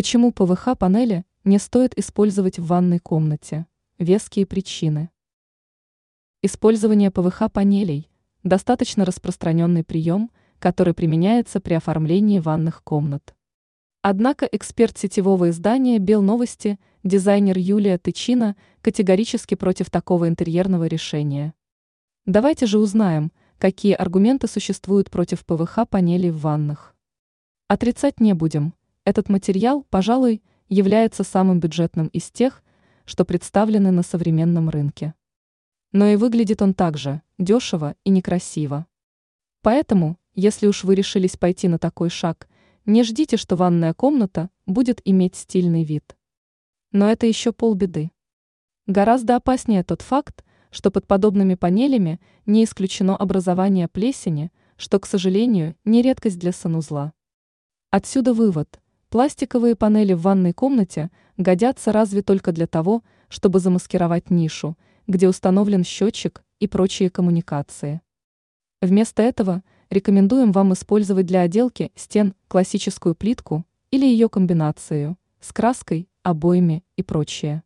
Почему ПВХ-панели не стоит использовать в ванной комнате? Веские причины. Использование ПВХ-панелей – достаточно распространенный прием, который применяется при оформлении ванных комнат. Однако эксперт сетевого издания «Белновости», дизайнер Юлия Тычина, категорически против такого интерьерного решения. Давайте же узнаем, какие аргументы существуют против ПВХ-панелей в ваннах. Отрицать не будем. Этот материал, пожалуй, является самым бюджетным из тех, что представлены на современном рынке. Но и выглядит он также дешево и некрасиво. Поэтому, если уж вы решились пойти на такой шаг – не ждите, что ванная комната будет иметь стильный вид. Но это еще полбеды. Гораздо опаснее тот факт, что под подобными панелями не исключено образование плесени, что, к сожалению, не редкость для санузла. Отсюда вывод. Пластиковые панели в ванной комнате годятся разве только для того, чтобы замаскировать нишу, где установлен счетчик и прочие коммуникации. Вместо этого – рекомендуем вам использовать для отделки стен классическую плитку или ее комбинацию с краской, обоями и прочее.